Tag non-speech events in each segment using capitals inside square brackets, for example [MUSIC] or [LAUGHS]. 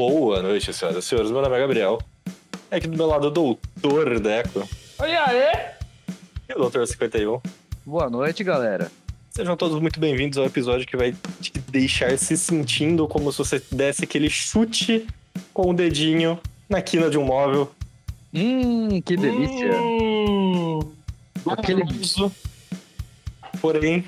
Boa noite, senhoras e senhores. Meu nome é Gabriel. É aqui do meu lado o Doutor Deco Oi, aê! e o Doutor 51. Boa noite, galera. Sejam todos muito bem-vindos ao episódio que vai te deixar se sentindo como se você desse aquele chute com o dedinho na quina de um móvel. Hum, que delícia. Hum, Aquele- Doloroso, Porém,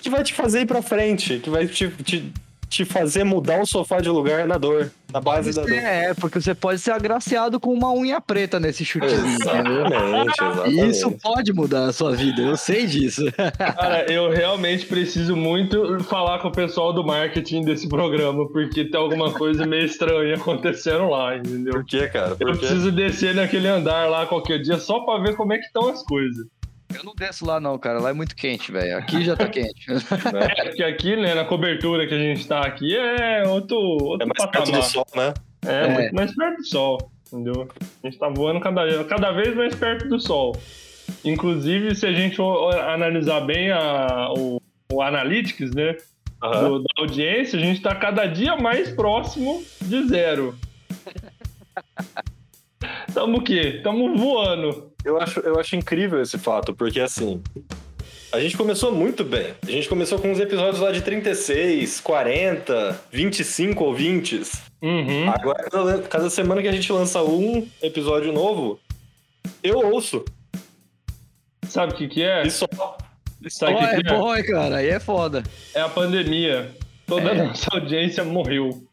que vai te fazer ir pra frente, que vai te, te, te fazer mudar o sofá de lugar na dor, na base da dor. É, porque você pode ser agraciado com uma unha preta nesse entendeu? Exatamente, [LAUGHS] exatamente. Isso pode mudar a sua vida, eu sei disso. [LAUGHS] cara, eu realmente preciso muito falar com o pessoal do marketing desse programa, porque tem alguma coisa meio estranha acontecendo lá, entendeu? Por quê, cara? Eu Por quê? preciso descer naquele andar lá qualquer dia só pra ver como é que estão as coisas. Eu não desço lá não, cara, lá é muito quente, velho. Aqui já tá quente. [LAUGHS] É porque aqui, né, na cobertura que a gente tá aqui é outro, outro É mais perto patamar. do sol, né? É, É. muito mais perto do sol, entendeu? A gente tá voando cada, cada vez mais perto do sol. Inclusive, se a gente analisar bem a, o, o Analytics, né, Aham. do- da audiência, a gente tá cada dia mais próximo de zero. [LAUGHS] Tamo o quê? Tamo voando. Eu acho, eu acho incrível esse fato, porque assim. A gente começou muito bem. A gente começou com uns episódios lá de 36, 40, 25 ouvintes. Uhum. Agora, cada, cada semana que a gente lança um episódio novo, eu ouço. Sabe o que que é? E só. Sabe o Ó, que é que é? bom, cara, aí é foda. É a pandemia. Toda a É. nossa audiência morreu.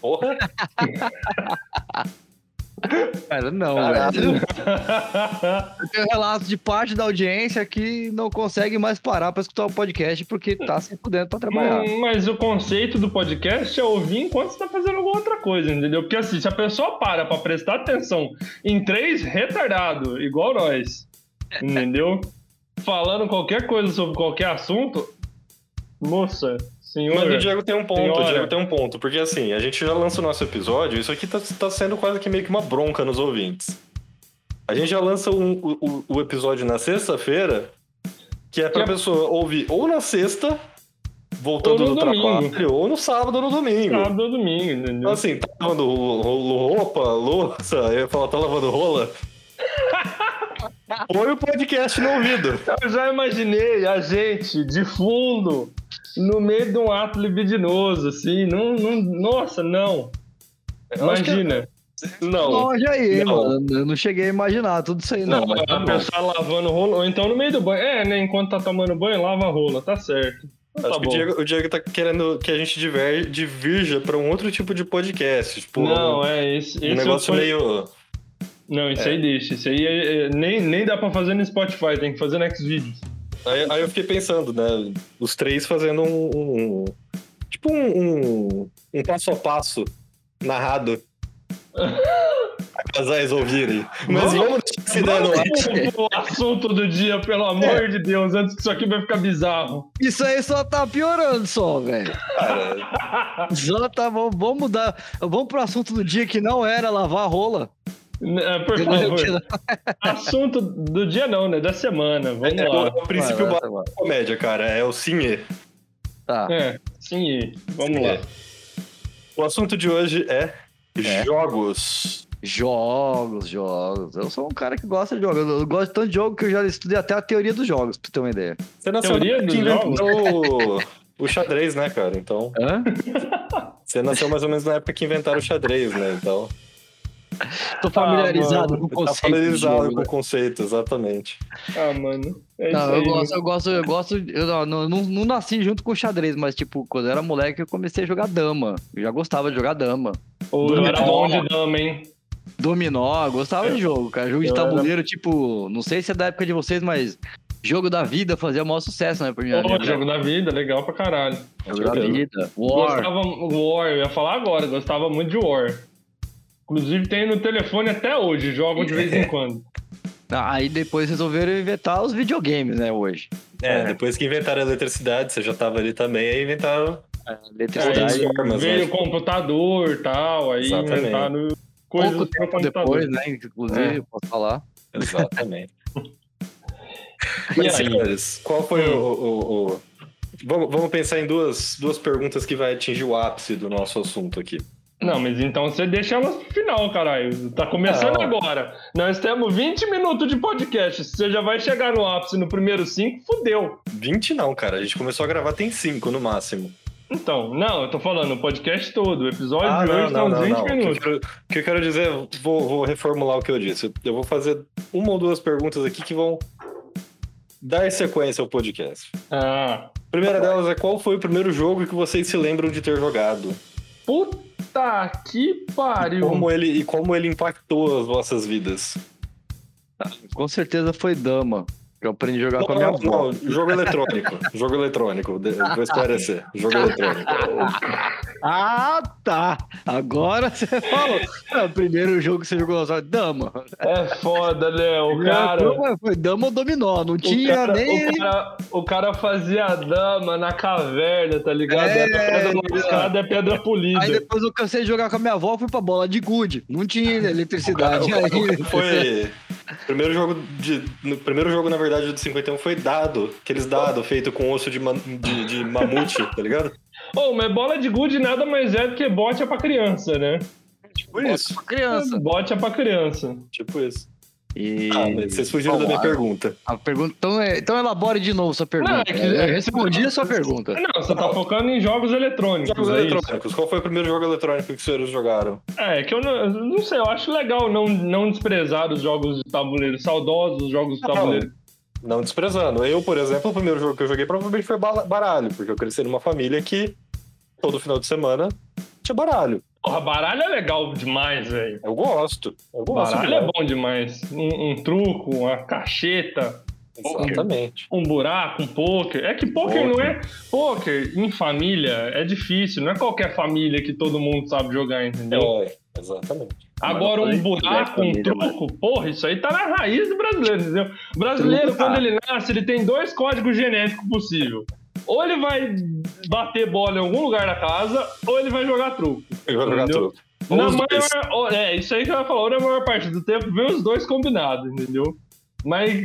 Porra! [LAUGHS] Cara, não, Caralho. velho. [LAUGHS] Eu tenho relato de parte da audiência que não consegue mais parar pra escutar o podcast porque tá se fudendo pra trabalhar. Hum, Mas o conceito do podcast é ouvir enquanto você tá fazendo alguma outra coisa, entendeu? Porque assim, se a pessoa para pra prestar atenção em três retardados, igual nós, entendeu? Falando qualquer coisa sobre qualquer assunto, moça, senhor. Mas o Diego tem um ponto, o Senhora. Diego tem um ponto. Porque assim, a gente já lança o nosso episódio, isso aqui tá, tá sendo quase que meio que uma bronca nos ouvintes. A gente já lança um- o, o- o episódio na sexta-feira, que é pra é- pessoa ouvir ou na sexta, voltando do domingo. trabalho, ou no sábado ou no domingo. Sábado ou domingo, entendeu? Então, assim, tá lavando ro- ro- roupa, louça, eu ia falar, tá lavando rola. [LAUGHS] Põe o podcast no ouvido. Eu já imaginei a gente de fundo, no meio de um ato libidinoso, assim, não, não, nossa, não. Imagina. Não. Longe aí, Não. mano. Eu não cheguei a imaginar tudo isso aí, não. Não, mas tá a pessoa lavando rola, ou então no meio do banho. É, né? Enquanto tá tomando banho, lava a rola, tá certo. Então Acho tá que o. Diego, o Diego tá querendo que a gente diver, divirja pra um outro tipo de podcast. Tipo, Não, é esse. um esse negócio foi- meio. Não, isso aí deixa. Isso aí é- é- nem, nem dá pra fazer no Spotify, tem que fazer no Xvideos. Aí, aí eu fiquei pensando, né? Os três fazendo um. um- tipo um, um, um passo a passo narrado. pra casais ouvirem. Mas Vamos- vamos essa ideia no ar. Vamos pro assunto do dia, pelo amor de Deus, antes que isso aqui vai ficar bizarro. Isso aí só tá piorando só, velho. Só tá bom. Vamos mudar. Vamos pro assunto do dia que não era lavar a rola. É, Por favor. Assunto do dia não, né? Da semana. Vamos é, lá. o, o princípio Vai, vai, básico da comédia, cara. É o sim e. Tá. É, sim, e vamos Sim, lá. é. O assunto de hoje é, É. jogos. Jogos, jogos. Eu sou um cara que gosta de jogos. Eu gosto tanto de jogo que eu já estudei até a teoria dos jogos, pra tu ter uma ideia. Você nasceu Teoria dos que inventou o, o xadrez, né, cara? Então, Hã? você nasceu mais ou menos na época que inventaram o xadrez, né? Então, Tô familiarizado mano, com o tá conceito. de familiarizado jogo, com né? o conceito, exatamente. Ah, mano. É isso Não, eu aí. gosto, eu gosto, eu gosto. Eu não, não, não- não nasci junto com o xadrez, mas, tipo, quando eu era moleque, eu comecei a jogar dama. Eu já gostava de jogar dama. Ô, eu era bom de dama, hein? Dominó, eu gostava de jogo, cara. Jogo de Eu era- tabuleiro, tipo, não sei se é da época de vocês, mas jogo da vida fazia o maior sucesso, né, pra mim. Pô, jogo da vida, legal pra caralho. Jogo da vida. War. Gostava War, eu ia falar agora, gostava muito de War. Inclusive tem no telefone até hoje, jogo de vez em [LAUGHS] quando. Ah, Aí depois resolveram inventar os videogames, né, hoje. É, É. depois que inventaram a eletricidade, você já tava ali também, aí inventaram. Eletricidade. Aí formas, veio né? o computador e tal, aí Exatamente. inventaram coisas Pouco tempo computador. depois, né, inclusive, É. posso falar. Exatamente. [LAUGHS] E Mas, aí? senhores, qual foi Hum. o. o- o- Vamos, vamos pensar em duas, duas perguntas que vai atingir o ápice do nosso assunto aqui. Não, mas então você deixa elas pro final, caralho. Tá começando Não. agora. Nós temos 20 minutos de podcast. Se você já vai chegar no ápice no primeiro 5, fudeu. 20 não, cara. A gente começou a gravar tem 5 no máximo. Então, não, eu tô falando o podcast todo. O episódio Ah, de hoje não, tá uns não, 20 não. O que eu minutos. quero- O que eu quero dizer, vou, vou reformular o que eu disse. Eu vou fazer uma ou duas perguntas aqui que vão dar sequência ao podcast. Ah. A primeira delas é qual foi o primeiro jogo que vocês se lembram de ter jogado? Puta que pariu. Como ele, e como ele impactou as vossas vidas? Com certeza foi Dama. Que eu aprendi a jogar com a minha Não, avó. não, jogo eletrônico. jogo eletrônico. Vou esclarecer. Jogo eletrônico. Ah, tá. Agora você falou. É, o primeiro jogo que você jogou só Dama. É foda, né? O cara. Foi- Foi Dama ou Dominó. Não tinha o, cara, nem. o, cara, o cara fazia a dama na caverna, tá ligado? É, É, pedra lascada, é pedra polida. Aí depois eu cansei de jogar com a minha avó, fui pra bola de gude. Não tinha eletricidade. O cara- aí. Foi. [LAUGHS] Primeiro jogo de. Primeiro jogo, na verdade, do 51 foi dado. Aqueles dados feitos com osso de, man- de, de mamute, tá ligado? Ô, mas bola de gude nada mais é do que bote é pra criança, né? Tipo isso. Pra criança. Bote é pra criança. Tipo isso. E... Ah, mas vocês fugiram da minha pergunta. A pergunta, então, é- então elabore de novo sua pergunta. Não, é que- eu respondi a sua pergunta. Não, você tá focando em jogos eletrônicos. Jogos é isso? eletrônicos. Qual foi o primeiro jogo eletrônico que os senhores jogaram? É, que eu não, não sei, eu acho legal não, não desprezar os jogos de tabuleiro, saudosos jogos de Não. tabuleiro. Não desprezando. Eu, por exemplo, o primeiro jogo que eu joguei provavelmente foi baralho, porque eu cresci numa família que todo final de semana tinha baralho. Porra, baralho é legal demais, velho. Eu gosto. Eu gosto. Baralho é bom demais. Um, um truco, uma cacheta, Exatamente. um buraco, um poker. É que poker não é. Poker em família é difícil, não é qualquer família que todo mundo sabe jogar, entendeu? É, exatamente. Agora, um buraco, um truco, porra, isso aí tá na raiz do brasileiro, entendeu? O brasileiro, Truco, quando ele nasce, ele tem dois códigos genéticos possíveis. Ou ele vai bater bola em algum lugar da casa, ou ele vai jogar truco. Eu vou jogar. Ou Na maior, é, isso aí que ela falou, na maior parte do tempo, vem os dois combinados, entendeu? Mas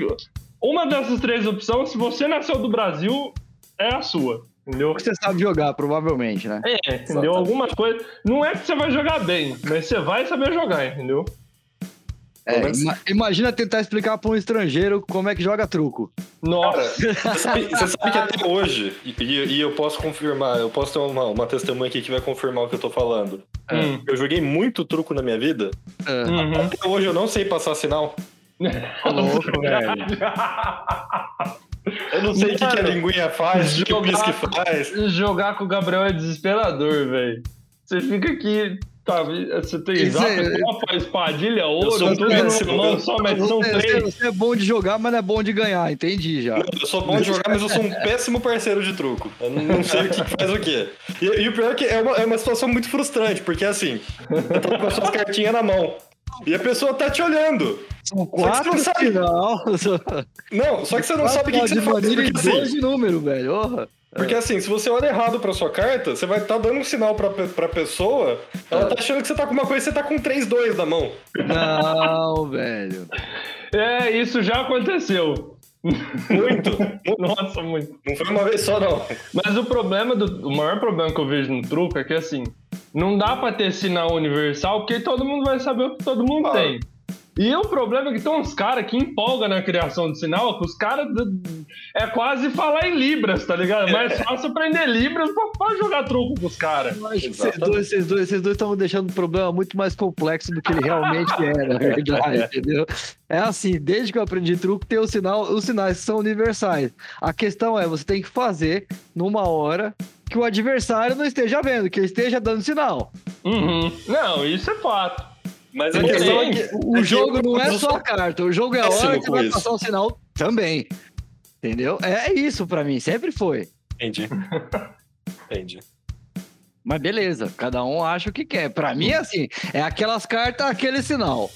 uma dessas três opções, se você nasceu do Brasil, é a sua, entendeu? Você sabe jogar, provavelmente, né? É, entendeu? Exatamente. Algumas coisas. Não é que você vai jogar bem, mas você vai saber jogar, entendeu? É, ima- imagina tentar explicar pra um estrangeiro como é que joga truco. Nossa. Você sabe, você sabe que até hoje, e, e eu posso confirmar, eu posso ter uma, uma testemunha aqui que vai confirmar o que eu tô falando. Hum. Eu joguei muito truco na minha vida. É, Uhum. Até hoje eu não sei passar sinal. Louco, [LAUGHS] velho. Eu não sei o que, que a linguinha faz, o que o pisque faz. Jogar com o Gabriel é desesperador, velho. Você fica aqui. Tá, você tem é- copa, espadilha, ouro, tudo péssimo, eu- só, mas são três. você é bom de jogar, mas não é bom de ganhar, entendi já. Eu sou bom de jogar, mas eu sou um [LAUGHS] péssimo parceiro de truco. Eu não não sei o que faz o quê. E, e o pior é que é uma, é uma situação muito frustrante, porque assim, você tá com as suas cartinhas na mão. E a pessoa tá te olhando. São que você quatro não sabe. final. Não, só que você não sabe o que, que você faz. Porque assim, dois de número, velho. Orra. Porque assim, se você olha errado pra sua carta, você vai estar dando um sinal pra, pra pessoa, ela tá achando que você tá com uma coisa e você tá com 3-2 na mão. Não, [LAUGHS] velho. É, isso já aconteceu. Muito. [LAUGHS] Nossa, muito. Não foi uma vez só, não. Mas o problema, do, o maior problema que eu vejo no truco é que assim, não dá pra ter sinal universal, porque todo mundo vai saber o que todo mundo Ah. tem. E o problema é que tem uns caras que empolgam na criação de sinal, que os caras é quase falar em Libras, tá ligado? É mais fácil aprender Libras pra, pra jogar truco com os caras. Vocês dois, vocês dois, vocês dois estão deixando o problema muito mais complexo do que ele realmente é, na [LAUGHS] verdade, entendeu? É assim, desde que eu aprendi truco, tem o sinal, os sinais são universais. A questão é, você tem que fazer numa hora que o adversário não esteja vendo, que ele esteja dando sinal. Uhum. Não, isso é fato. Mas a questão é que. O é que jogo não é só a carta, o jogo é a hora que vai isso. passar o sinal também. Entendeu? É isso pra mim, sempre foi. Entendi. [LAUGHS] Entendi. Mas beleza, cada um acha o que quer. Pra mim é assim, é aquelas cartas, aquele sinal.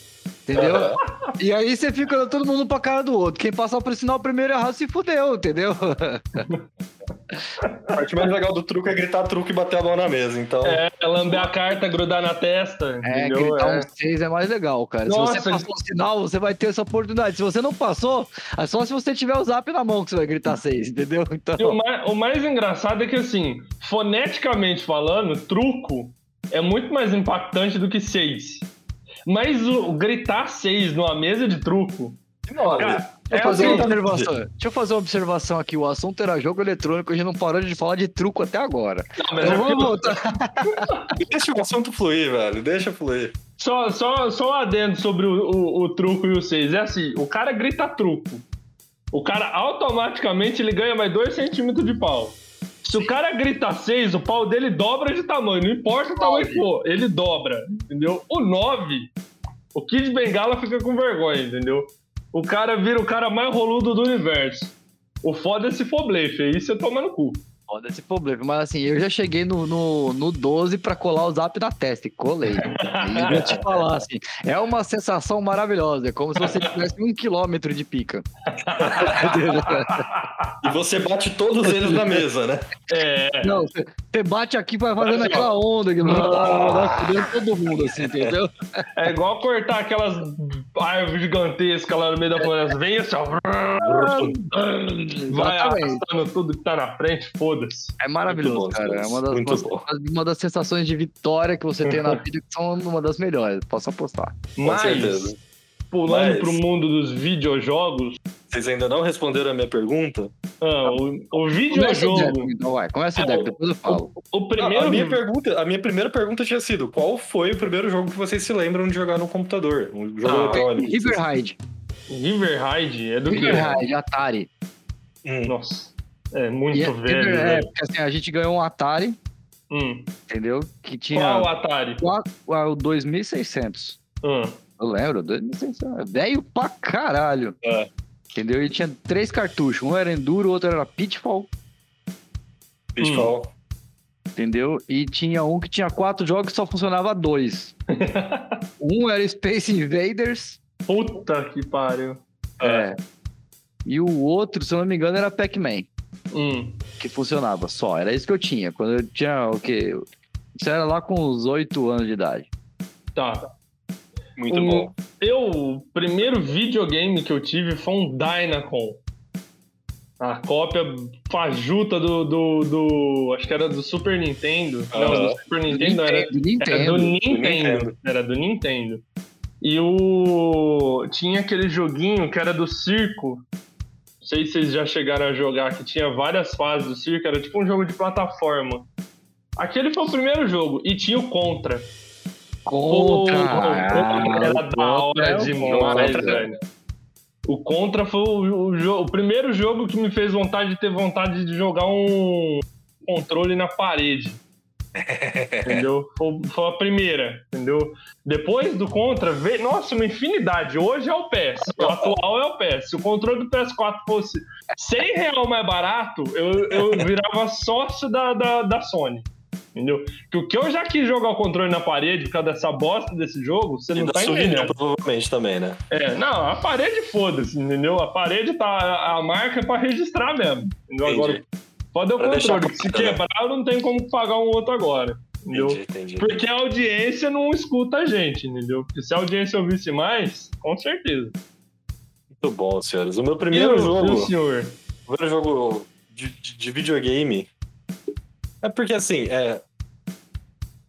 Entendeu? E aí você fica olhando todo mundo pra cara do outro. Quem passar por sinal primeiro errado se fudeu, entendeu? A parte mais legal do truco é gritar truco e bater a mão na mesa. Então, É, lamber a carta, grudar na testa, É, entendeu? gritar É. um 6 é mais legal, cara. Nossa, se você passou o sinal, você vai ter essa oportunidade. Se você não passou, é só se você tiver o zap na mão que você vai gritar 6, entendeu? Então. E o mais, o mais engraçado é que, assim, foneticamente falando, truco é muito mais impactante do que 6. Mas o, o gritar 6 numa mesa de truco. Cara, Deixa eu, é fazer assim, uma observação. Deixa eu fazer uma observação aqui. O assunto era jogo eletrônico, a gente não parou de falar de truco até agora. não, mas vamos porque- voltar. [LAUGHS] Deixa o assunto fluir, velho. Deixa fluir. Só, só, só um adendo sobre o, o, o truco e o 6. É assim, o cara grita truco. O cara automaticamente ele ganha mais 2 centímetros de pau. Se o cara grita 6, o pau dele dobra de tamanho. Não importa o tamanho que for, ele dobra. Entendeu? O 9, o Kid Bengala fica com vergonha, entendeu? O cara vira o cara mais roludo do universo. O foda é se for blefe, aí você toma no cu. Foda esse problema. Mas assim, eu já cheguei no, no, no 12 pra colar o zap na testa e colei. [LAUGHS] E eu vou te falar assim, é uma sensação maravilhosa. É como se você tivesse um quilômetro de pica. E você bate todos eles na mesa, né? É, Não, você bate aqui vai fazendo aquela onda que vai fudendo todo mundo, assim, entendeu? é igual cortar aquelas árvores gigantescas lá no meio da floresta. Vem assim, ó. Vai arrastando tudo que tá na frente, foda-se. É maravilhoso, bom, cara. É uma das, uma, [LAUGHS] uma das sensações de vitória que você tem na [LAUGHS] vida que são uma das melhores. Posso apostar. Mas, pulando Mas- pro mundo dos videojogos, Vocês ainda não responderam a minha pergunta? ah, o, o Começa o videojogo, então vai. Começa o Deco, o- depois eu falo. o primeiro. Ah, a, minha pergunta, a minha primeira pergunta tinha sido: qual foi o primeiro jogo que vocês se lembram de jogar no computador? Um jogo Ah, eletrônico. River Raid. River Raid é do que? River Raid, Atari. Hum, Nossa, é muito E é, velho, River- é, porque assim, a gente ganhou um Atari, Hum. entendeu? Que tinha Qual Atari? o 2600. Hum. Eu lembro, 2600. Velho pra caralho. É. Entendeu? E tinha três cartuchos. Um era Enduro, o outro era Pitfall. Pitfall. Entendeu? E tinha um que tinha quatro jogos e só funcionava dois. [LAUGHS] um era Space Invaders. Puta que pariu. É. E o outro, se eu não me engano, era Pac-Man. Hum. Que funcionava só. Era isso que eu tinha. Quando eu tinha o quê? Isso era lá com uns oito anos de idade. Tá. Muito Um- bom. Eu, o primeiro videogame que eu tive foi um Dynacon. A cópia fajuta do, do, do- Acho que era do Super Nintendo. Não, do Super Nintendo, não, era, do Nintendo. era do Nintendo. Nintendo. Era do Nintendo. E o. Tinha aquele joguinho que era do circo. Não sei se vocês já chegaram a jogar, que tinha várias fases do circo, era tipo um jogo de plataforma. Aquele foi o primeiro jogo. E tinha o Contra. Contra. Contra era Ah, da hora é o demais, Contra. velho. O Contra foi o, o o primeiro jogo que me fez vontade de ter vontade de jogar um controle na parede. Entendeu? Foi, a primeira, entendeu? Depois do Contra, veio, nossa, uma infinidade. Hoje é o PES. O atual é o PES. Se o controle do PS4 fosse 100 real mais barato, eu, eu virava sócio da, da, da Sony. Entendeu? Que o que eu já quis jogar o controle na parede por causa dessa bosta desse jogo, você E não tá entendendo. provavelmente também, né? É, não, a parede foda-se, entendeu? A parede tá. A marca é pra registrar mesmo. Agora, pode o Pra deixar controle. que Se quebrar, não tem como pagar um outro agora. Entendeu? Entendi, entendi. Porque a audiência não escuta a gente, entendeu? Porque se a audiência ouvisse mais, com certeza. Muito bom, senhores. O meu primeiro E o- jogo. o senhor? O primeiro jogo de, de- de videogame. É porque assim, é.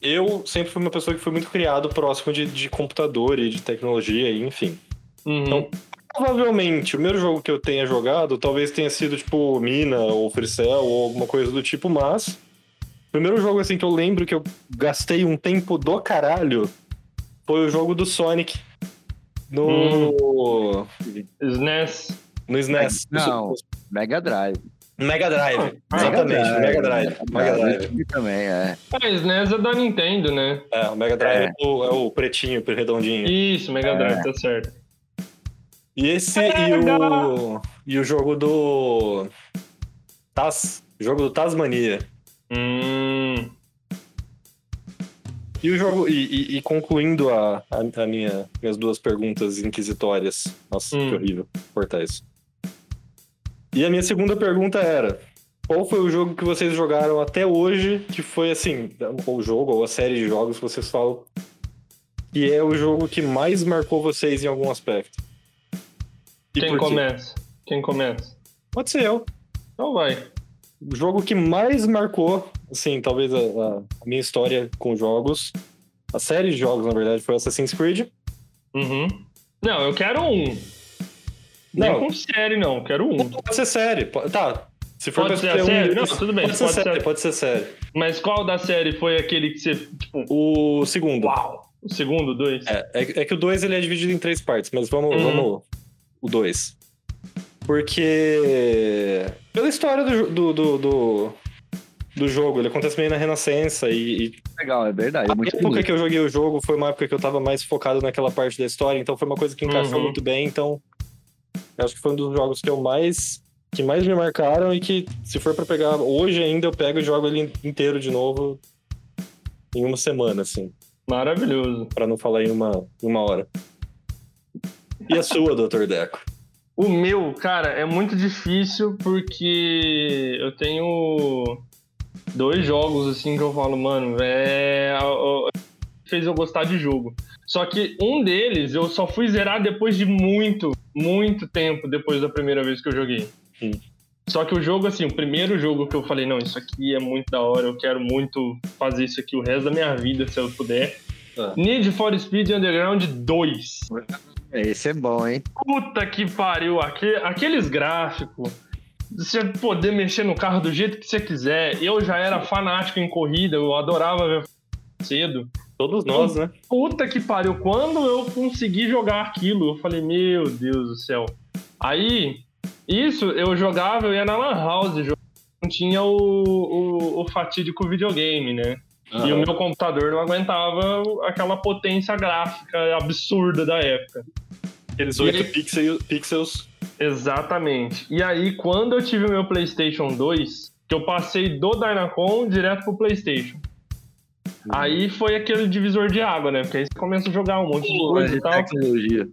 Eu sempre fui uma pessoa que foi muito criado próximo de, de computador e de tecnologia, e enfim. Uhum. Então, Provavelmente, o primeiro jogo que eu tenha jogado talvez tenha sido tipo Mina ou Freecell ou alguma coisa do tipo, mas. O primeiro jogo assim que eu lembro que eu gastei um tempo do caralho foi o jogo do Sonic no. SNES. No SNES. Não. Mega Drive. Mega Drive. Ah, Exatamente, Mega Drive. Mega Drive. Drive também, é. Ah, SNES é da Nintendo, né? É, o Mega Drive é, o, é o pretinho, o redondinho. Isso, Mega Drive, tá certo. E esse e o. E o jogo do. Taz. Jogo do Tasmania. Hum. E o jogo. E, e- e concluindo a, a, a minha, minhas duas perguntas inquisitórias. Nossa, Hum. que horrível cortar isso. E a minha segunda pergunta era: qual foi o jogo que vocês jogaram até hoje que foi assim, ou o jogo, ou a série de jogos que vocês falam, que é o jogo que mais marcou vocês em algum aspecto? E Quem começa? Quem começa? Pode ser eu. Então vai. O jogo que mais marcou assim, talvez a, a minha história com jogos, a série de jogos, na verdade, foi Assassin's Creed. Uhum. Não, eu quero um. Não, Não. com série, não. Quero um. Pode ser série. Tá. Se for Pode pra ser a escolher um, série? Não, tudo bem, Pode ser pode ser. série, pode ser série. Mas qual da série foi aquele que você, tipo, O segundo. uau? O segundo, dois? É, é, é que o 2 ele é dividido em três partes, mas vamos, Uhum. vamos o 2. Porque pela história do, do, do, do, do jogo, ele acontece meio na Renascença e, e Legal, é verdade. É a época bonito. que eu joguei o jogo foi uma época que eu tava mais focado naquela parte da história, então foi uma coisa que encaixou Uhum. muito bem, então eu acho que foi um dos jogos que eu mais que mais me marcaram e que se for pra pegar hoje ainda eu pego e jogo ele inteiro de novo em uma semana assim. Maravilhoso. Pra não falar em uma, em uma hora. E a sua, Dr. Deco? O meu, cara, é muito difícil porque eu tenho dois jogos assim que eu falo, mano, é. fez eu gostar de jogo. Só que um deles eu só fui zerar depois de muito, muito tempo depois da primeira vez que eu joguei. Hum. Só que o jogo, assim, o primeiro jogo que eu falei, não, isso aqui é muito da hora, eu quero muito fazer isso aqui o resto da minha vida, se eu puder. Ah. Need for Speed Underground 2. Esse é bom, hein? Puta que pariu, aque- aqueles gráficos. Você poder mexer no carro do jeito que você quiser. Eu já era fanático em corrida, eu adorava ver cedo. Todos nós, né? Puta que pariu, quando eu consegui jogar aquilo, eu falei, meu Deus do céu. Aí, isso eu jogava, eu ia na Lan House, não tinha o, o, o fatídico videogame, né? E o meu computador não aguentava aquela potência gráfica absurda da época. Aqueles E 8 aí- pixels, pixels. Exatamente. E aí, quando eu tive o meu PlayStation 2, que eu passei do Dynacon direto pro PlayStation. Aí foi aquele divisor de água, né? Porque aí você começa a jogar um monte de coisa e de tal. tecnologia.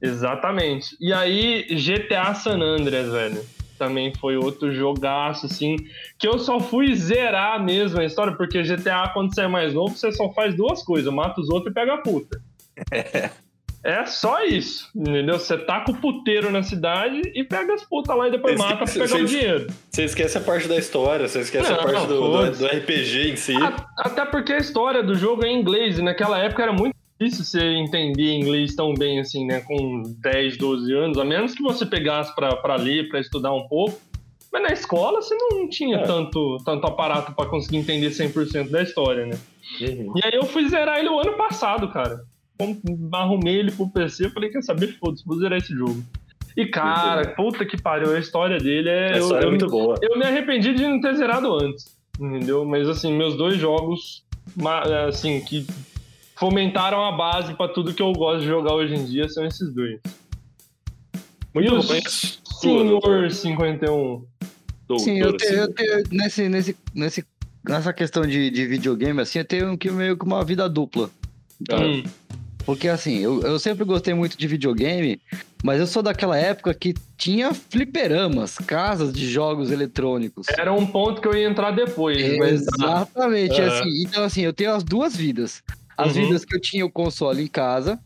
Exatamente. E aí, GTA San Andreas, velho. Também foi outro jogaço, assim, que eu só fui zerar mesmo a história, porque GTA, quando você é mais novo, você só faz duas coisas, mata os outros e pega a puta. [LAUGHS] É só isso, entendeu? Você taca o puteiro na cidade e pega as putas lá e depois Vocês- mata pra pegar o vocês- dinheiro. Você esquece a parte da história, você esquece a Não, parte do, do, RPG em si. A- Até porque a história do jogo é em inglês, e naquela época era muito difícil você entender inglês tão bem assim, né? Com 10, 12 anos, a menos que você pegasse pra, pra ler, pra estudar um pouco. Mas na escola você não tinha É. tanto, tanto aparato pra conseguir entender 100% da história, né? Uhum. E aí eu fui zerar ele o ano passado, cara. Arrumei ele pro PC, eu falei, quer saber, foda-se, vou zerar esse jogo. E cara, puta que pariu, a história dele é. A eu- história eu, é muito boa. eu me arrependi de não ter zerado antes, entendeu? Mas assim, meus dois jogos, assim, que fomentaram a base pra tudo que eu gosto de jogar hoje em dia são esses dois. Muito E o bom. Senhor 51. doutora, Sim, eu tenho, eu tenho nesse, nesse, nesse, nessa questão de, de videogame, assim, eu tenho que meio que uma vida dupla. Tá. Hum, Porque assim, eu, eu sempre gostei muito de videogame, mas eu sou daquela época que tinha fliperamas, casas de jogos eletrônicos. era um ponto que eu ia entrar depois. Mas, Exatamente, Ah. assim, então assim, eu tenho as duas vidas. As Uhum. vidas que eu tinha o console em casa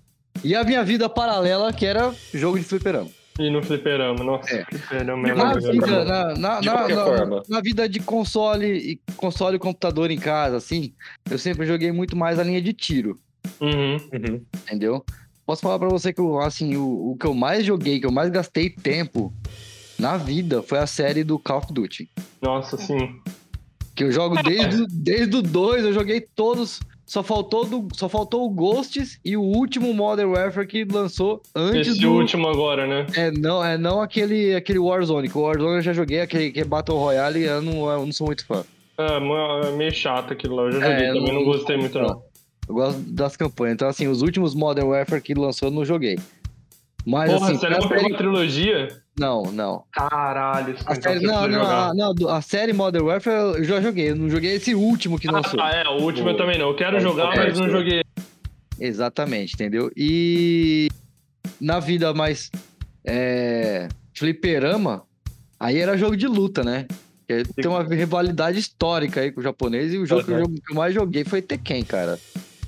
e a minha vida paralela, que era jogo de fliperama. e no fliperama, nossa, É. fliperama é Na vida, na, na, De na- na- forma. na vida de console e console e computador em casa, assim, eu sempre joguei muito mais a linha de tiro, Uhum. Uhum. entendeu? Posso falar pra você que assim, o, o que eu mais joguei, que eu mais gastei tempo na vida foi a série do Call of Duty. Nossa, sim. Que eu jogo desde, o- desde o 2, eu joguei todos. Só faltou, do, só faltou o Ghosts e o último Modern Warfare que lançou antes Esse do. último agora, né? É, não, é não aquele, aquele Warzone, que o Warzone eu já joguei, aquele que é Battle Royale, eu não, eu não sou muito fã. É, é meio chato aquilo lá. Eu já joguei É, também, não- não gostei muito, não. Eu gosto das campanhas. Então, assim, os últimos Modern Warfare que lançou eu não joguei. Mas, Porra, assim, você a não pegou série... a trilogia? Não, não. Caralho, A série, não, não, a, não, a série Modern Warfare eu já joguei. Eu não joguei esse último que lançou. Ah, é, o último eu também não. Eu quero É, jogar, é, mas não é. joguei. Exatamente, entendeu? E na vida mais é, fliperama, aí era jogo de luta, né? Tem uma rivalidade histórica aí com o japonês e o jogo Uhum. jogo que eu mais joguei foi Tekken, cara.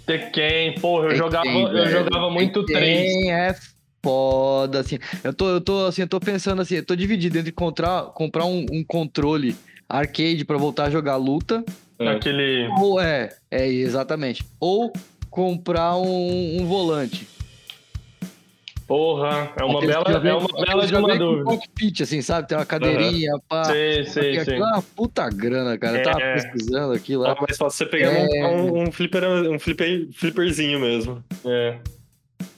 Tekken, porra, eu Tekken, jogava, eu velho. jogava muito. Tekken é foda, assim. Eu tô, eu tô, assim, eu tô pensando assim, eu tô dividido entre comprar, comprar um, um controle arcade pra voltar a jogar luta É. Aquele. Ou é, é exatamente. Ou comprar um, um volante. Porra, é uma bela, é uma bela de uma dúvida. cockpit, assim, sabe? Tem uma cadeirinha, pá. Sei, sei, sei. é uma puta grana, cara. Eu tava É. pesquisando aquilo lá. É mais fácil você pegar É. um, um, flipper, um flipper, flipperzinho mesmo. É.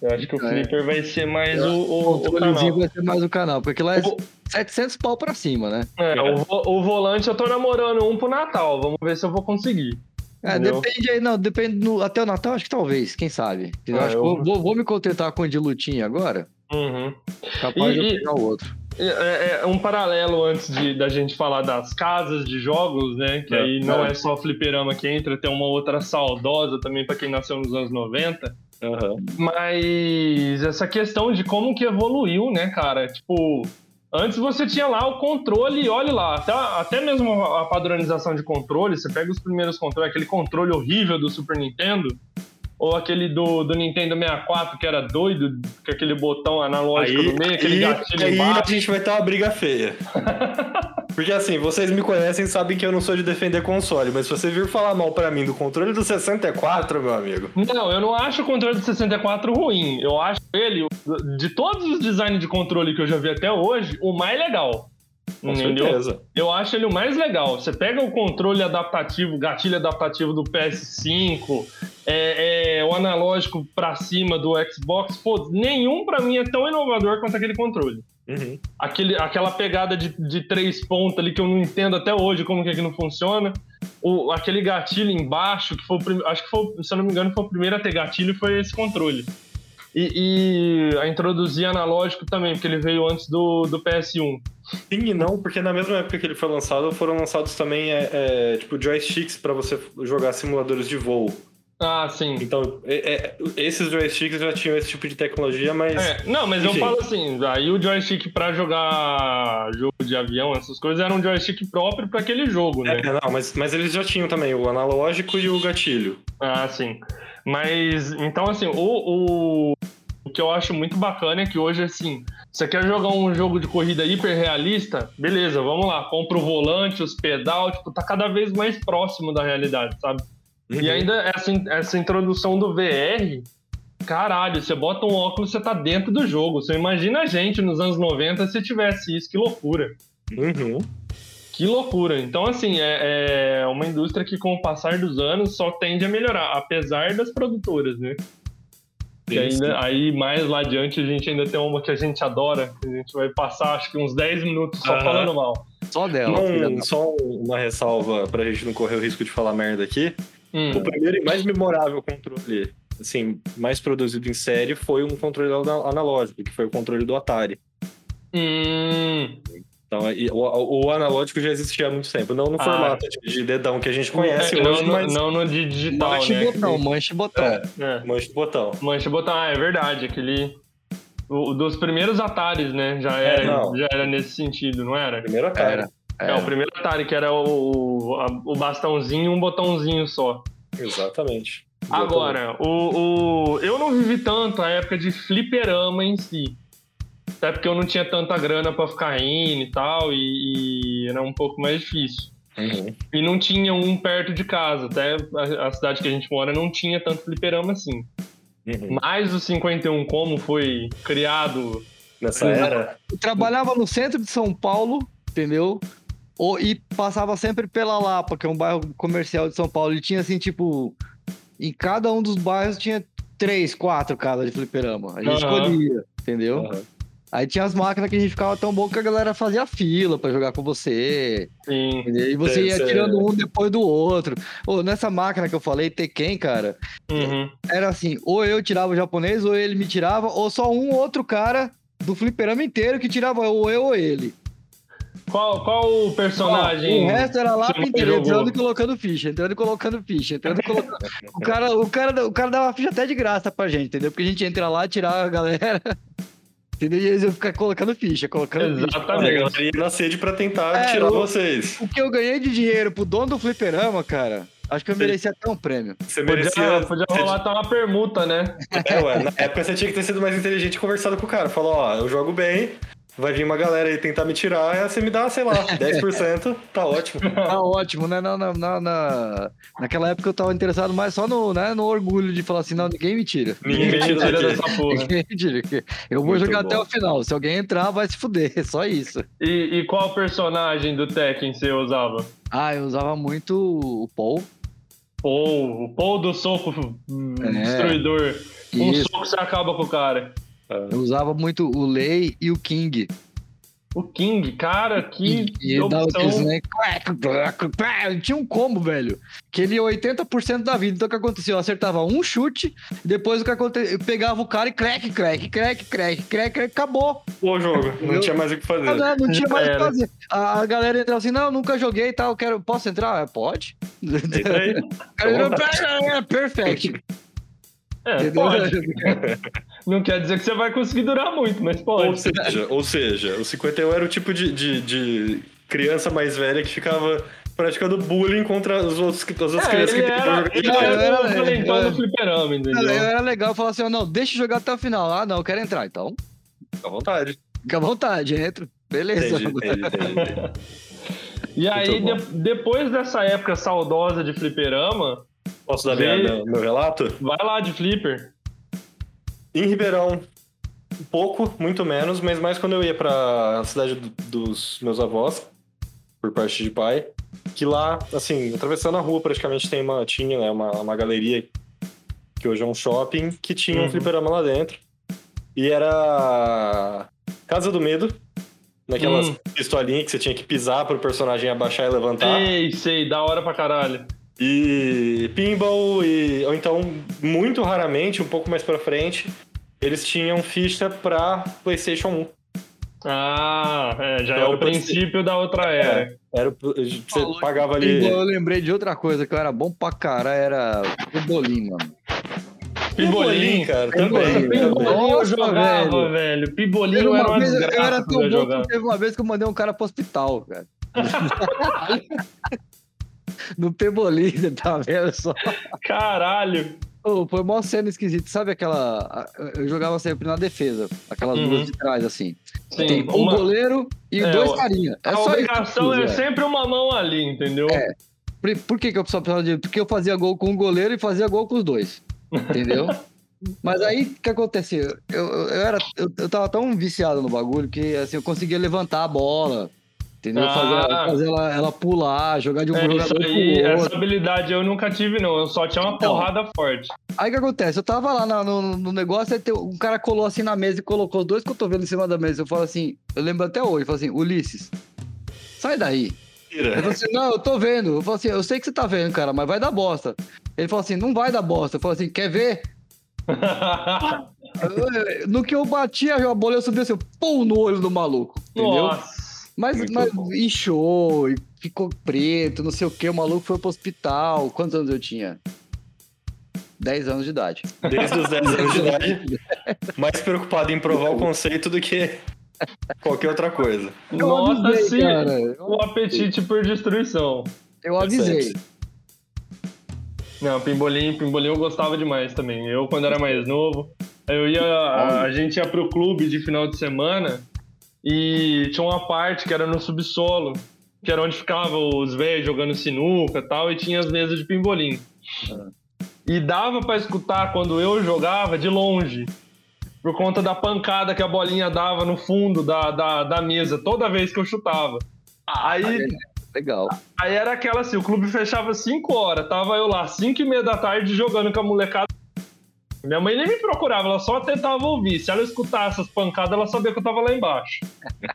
Eu acho que o É. Flipper vai ser mais É. o, o, o canal. vai ser mais o canal, porque lá é O- 700 pau pra cima, né? É, o, o volante eu tô namorando um pro Natal. Vamos ver se eu vou conseguir. É, depende aí, não, depende no- até o Natal, acho que talvez, quem sabe. Ah, acho eu- que vou, vou- vou me contentar com o de lutinha agora, Uhum. capaz E- de eu pegar o outro. É, é um paralelo antes de, da gente falar das casas de jogos, né? Que É, aí não é. é só fliperama que entra, tem uma outra saudosa também pra quem nasceu nos anos 90. Aham. Mas essa questão de como que evoluiu, né, cara? Tipo, antes você tinha lá o controle, e olha lá, até, até mesmo a padronização de controle, você pega os primeiros controles, aquele controle horrível do Super Nintendo, ou aquele do, do Nintendo 64 que era doido, com aquele botão analógico no meio, aquele aí, gatilho aí embaixo. a gente vai ter uma briga feia. [LAUGHS] Porque assim, vocês me conhecem e sabem que eu não sou de defender console, mas se você vir falar mal pra mim do controle do 64, meu amigo. Não, eu não acho o controle do 64 ruim. Eu acho ele, de todos os designs de controle que eu já vi até hoje, o mais legal. Com entendeu? certeza. Eu acho ele o mais legal. Você pega o controle adaptativo, gatilho adaptativo do PS5, é, é, o analógico pra cima do Xbox, pô, nenhum pra mim é tão inovador quanto aquele controle. Uhum. Aquele, aquela pegada de, de três pontas ali que eu não entendo até hoje como que aquilo funciona. O, aquele gatilho embaixo, que foi o prim... acho que foi, se eu não me engano, foi o primeiro a ter gatilho, foi esse controle. E, e a introduzir analógico também, porque ele veio antes do, do PS1. Sim e não, porque na mesma época que ele foi lançado, foram lançados também é, é, tipo joysticks pra você jogar simuladores de voo. Ah, sim. Então, é- é, esses joysticks já tinham esse tipo de tecnologia, mas. É, não, mas Enfim. eu falo assim, aí o joystick pra jogar jogo de avião, essas coisas, era um joystick próprio pra aquele jogo, né? É, não, mas, mas eles já tinham também o analógico e o gatilho. Ah, sim. Mas, então, assim, o, o, o que eu acho muito bacana é que hoje, assim, você quer jogar um jogo de corrida hiper realista? Beleza, vamos lá, compra o volante, os pedal, tipo, tá cada vez mais próximo da realidade, sabe? Uhum. E ainda essa, essa introdução do VR, caralho, você bota um óculos, você tá dentro do jogo. Você imagina a gente nos anos 90 se tivesse isso, que loucura. Uhum. Que loucura. Então, assim, é, é uma indústria que com o passar dos anos só tende a melhorar, apesar das produtoras, né? Que Isso. ainda, aí mais lá adiante a gente ainda tem uma que a gente adora, que a gente vai passar acho que uns 10 minutos só Aham. falando mal. Só dela. Não, só uma ressalva pra gente não correr o risco de falar merda aqui. Hum. O primeiro e mais memorável controle, assim, mais produzido em série foi um controle ana- analógico, que foi o controle do Atari. Hum, Então, o, o analógico já existia há muito tempo. Não no Ah. formato de, de dedão que a gente conhece é, hoje, não, mas não no de digital, Manche né? botão, manche botão. É, É. manche botão. Mancha botar, ah, é verdade, aquele. O, dos primeiros Ataris, né? Já É, era, já era nesse sentido, não era? Primeiro Atari. Era. É, o primeiro Atari, que era o, a- o bastãozinho e um botãozinho só. Exatamente. Agora, o, o, eu não vivi tanto a época de fliperama em si. Até porque eu não tinha tanta grana pra ficar indo e tal, e, e era um pouco mais difícil. Uhum. E não tinha um perto de casa, até a, a cidade que a gente mora não tinha tanto fliperama assim. Uhum. Mas o 51, como foi criado Nessa era, Eu trabalhava no centro de São Paulo, entendeu? Ou, e passava sempre pela Lapa, que é um bairro comercial de São Paulo. E tinha assim, tipo, em cada um dos bairros tinha três, quatro casas de fliperama. A gente Aham. escolhia, entendeu? Aham. Aí tinha as máquinas que a gente ficava tão bom que a galera fazia fila pra jogar com você. Sim. E você ia tirando um depois do outro. Ô, nessa máquina que eu falei, Tekken, cara, Uhum. era assim, ou eu tirava o japonês, ou ele me tirava, ou só um outro cara do fliperama inteiro que tirava ou eu ou ele. Qual, qual o personagem? Ó, o resto era lá inteiro, entrando e colocando ficha, entrando e colocando ficha, entrando e colocando... o, cara, o, cara, o cara dava ficha até de graça pra gente, entendeu? Porque a gente entra lá, tirar a galera... [LAUGHS] Entendeu? E eles iam ficar colocando ficha, colocando ficha. Exatamente. galera ia na sede pra tentar É, tirar eu- vocês. O que eu ganhei de dinheiro pro dono do fliperama, cara, acho que eu merecia até um prêmio. Você Podia, merecia. podia rolar até uma permuta, né? É, ué, na época você tinha que ter sido mais inteligente e conversado com o cara. Falou, ó, eu jogo bem, vai vir uma galera aí tentar me tirar, aí você me dá, sei lá, [LAUGHS] 10%, tá ótimo. Tá ótimo, né? Na, na, na, na- naquela época eu tava interessado mais só no, né, no orgulho de falar assim, não, ninguém me tira. Ninguém me tira dessa porra. Ninguém me tira. [LAUGHS] Eu vou Muito jogar bom. até o final. Se alguém entrar, vai se fuder. [LAUGHS] Só isso. E, e qual personagem do Tekken você usava? Ah, eu usava muito o Paul. Paul, o Paul do soco É. destruidor. Um Isso. soco você acaba com o cara. Eu usava muito o Lei e o King. O King, cara, que E opção. né? Tinha um combo, velho. Que ele ia 80% da vida. Então o que acontecia? Eu acertava um chute, depois o que acontecia? Eu pegava o cara e crack, crack, crack, crack, crack, crack, acabou. O jogo, não Eu- tinha mais o que fazer. Não, não tinha mais o que fazer. A, galera entrava assim, não, nunca joguei e tal, quero, posso entrar? É, Pode. Entra aí. [LAUGHS] É, pode. [LAUGHS] Não quer dizer que você vai conseguir durar muito, mas Ou pode. seja, ou seja, o 51 era o tipo de, de, de criança mais velha que ficava praticando bullying contra os outros, as outras É, crianças ele que era, tentavam ele jogar. era- era era- era- fliperama, entendeu? era legal falar assim, ó, não, deixa eu jogar até o final. Ah, não, eu quero entrar. Então, Fica à vontade. fica à vontade, entra. Beleza. Entendi, entendi, entendi. [LAUGHS] E aí, de- depois dessa época saudosa de fliperama, Posso dar minha, meu, meu relato? vai lá de flipper. Em Ribeirão, um pouco, muito menos, mas mais quando eu ia pra cidade do- dos meus avós, por parte de pai, que lá, assim, atravessando a rua praticamente tem uma, tinha né, uma, uma galeria, que hoje é um shopping, que tinha um Uhum. fliperama lá dentro. E era Casa do Medo, naquelas Hum. pistolinhas que você tinha que pisar pro personagem abaixar e levantar. Sei, sei, da hora pra caralho. E pinball, e, ou então, muito raramente, um pouco mais pra frente, eles tinham ficha pra PlayStation 1. Ah, é, já é Agora o princípio da outra era. Era, o- você Falou pagava ali. Eu lembrei de outra coisa que eu era bom pra caralho, era o bolinho, mano. Pibolim, cara, Pibolim, também. Pibolim eu jogava, velho. velho. Pibolim era uma vez, eu era tão bom jogar. que teve uma vez que eu mandei um cara pro hospital, cara. [LAUGHS] [LAUGHS] no Pebolim, você [LAUGHS] tá vendo só? Caralho. Ô, foi mó cena esquisita. Sabe aquela. Eu jogava sempre na defesa, aquelas Uhum. duas de trás, assim. Sim, Tem um uma- goleiro e É, dois carinha. É a obrigação isso. é velho. sempre uma mão ali, entendeu? É. Por, por que, que eu só precisava de. Porque eu fazia gol com o goleiro e fazia gol com os dois. Entendeu? [LAUGHS] Mas aí o que acontecia? Eu, eu, eu era, eu, eu tava tão viciado no bagulho que assim, eu conseguia levantar a bola. Entendeu? Ah. Fazer, fazer ela, ela pular, jogar de um É, isso jogador aí, pro essa outro. habilidade eu nunca tive, não. Eu só tinha uma Então. porrada forte. Aí o que acontece? Eu tava lá na- no, no negócio, aí tem- um cara colou assim na mesa e colocou os dois cotovelos em cima da mesa. Eu falo assim, eu lembro até hoje, eu falo assim, Ulisses, sai daí. Ele falou assim, não, eu tô vendo. Eu falo assim, eu sei que você tá vendo, cara, mas vai dar bosta. Ele falou assim, não vai dar bosta. Eu falo assim, quer ver? [LAUGHS] No que eu bati a bola, eu subi assim, pum, no olho do maluco. Entendeu? Nossa. Mas, Muito mas bom. inchou, e ficou preto, não sei o que. O maluco foi pro hospital. Quantos anos eu tinha? 10 anos de idade. Desde os 10 [LAUGHS] anos de idade, mais preocupado em provar o conceito do que qualquer outra coisa. Eu Nossa, avisei, sim. cara. Eu, O apetite por destruição. eu avisei. Não, pimbolim, pimbolim eu gostava demais também. Eu, quando era mais novo, eu ia. A, a gente ia pro clube de final de semana e tinha uma parte que era no subsolo, que era onde ficavam os velhos jogando sinuca e tal, e tinha as mesas de pimbolim. E dava pra escutar quando eu jogava de longe. Por conta da pancada que a bolinha dava no fundo da, da, da mesa, toda vez que eu chutava. Aí, Legal. Aí era aquela assim, o clube fechava 5 horas, tava eu lá, 5 e meia da tarde, jogando com a molecada. Minha mãe nem me procurava, ela só tentava ouvir. Se ela escutasse essas pancadas, ela sabia que eu tava lá embaixo.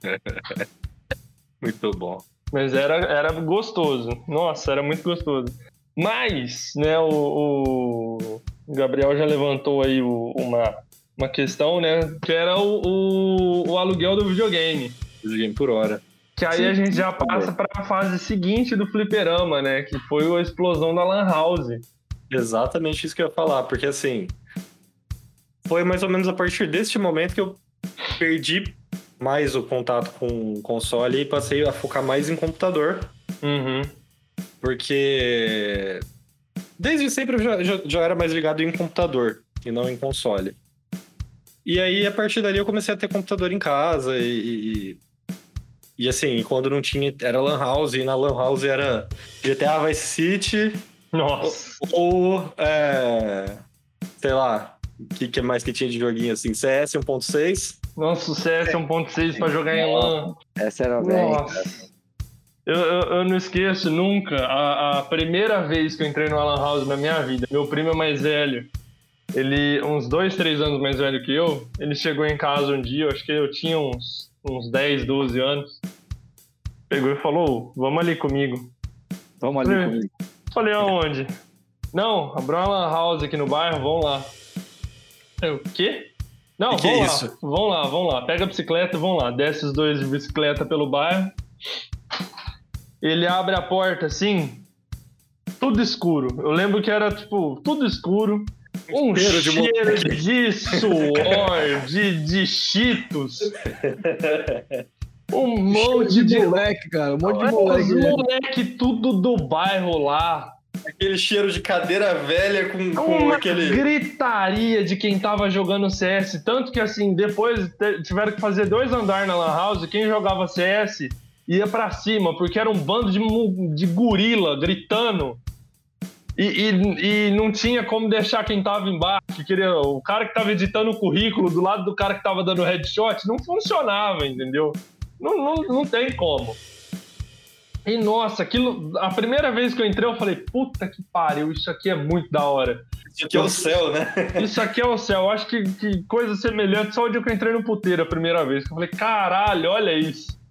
[LAUGHS] Muito bom. Mas era, era gostoso. Nossa, era muito gostoso. Mas, né, o, o Gabriel já levantou aí o- uma, uma questão, né, que era o, o, o aluguel do videogame. Videogame por hora. Que aí Sim, a gente já passa para a fase seguinte do fliperama, né, que foi a explosão da Lan House. Exatamente isso que eu ia falar, porque assim. Foi mais ou menos a partir deste momento que eu perdi mais o contato com o console e passei a focar mais em computador, Uhum. porque desde sempre eu já, já, já era mais ligado em computador e não em console. E aí, a partir dali, eu comecei a ter computador em casa e... e, e, assim, quando não tinha, era Lan House, e na Lan House era GTA Vice City Nossa. ou, é, sei lá, o que, que mais que tinha de joguinho assim? CS 1.6. Nossa, o CS 1.6 pra jogar em LAN. Essa era bem. Nossa. Eu, eu, eu não esqueço nunca a, a primeira vez que eu entrei no Alan House na minha vida. Meu primo é mais velho. Ele, uns dois, três anos mais velho que eu, ele chegou em casa um dia, eu acho que eu tinha uns, uns 10, 12 anos. Pegou e falou: Vamos ali comigo. Vamos ali É. comigo. Falei, aonde? Não, abriu uma lan house aqui no bairro, vamos lá. Eu, o quê? Não, Que que é vamos lá, isso? vamos lá, vamos lá. Pega a bicicleta, vamos lá. Desce os dois de bicicleta pelo bairro. Ele abre a porta assim, tudo escuro. Eu lembro que era, tipo, tudo escuro. Um Cheiro de cheiro moleque. de suor, de, de cheetos. Um monte de moleque, cara. Um monte de Os moleque. né? moleque tudo do bairro lá. Aquele cheiro de cadeira velha com, com Uma aquele. gritaria de quem tava jogando CS. Tanto que, assim, depois tiveram que fazer dois andares na Lan House. Quem jogava CS ia pra cima, porque era um bando de, de gorila gritando. E, e- e não tinha como deixar quem tava embaixo. que Queria, o cara que tava editando o currículo do lado do cara que tava dando headshot não funcionava, entendeu? Não, não, não tem como. E nossa, aquilo. A primeira vez que eu entrei, eu falei, puta que pariu, isso aqui é muito da hora. Isso aqui é o céu, né? [LAUGHS] Isso aqui é o céu. Eu acho que, que coisa semelhante só o dia que eu entrei no puteiro a primeira vez. Que eu falei, caralho, olha isso.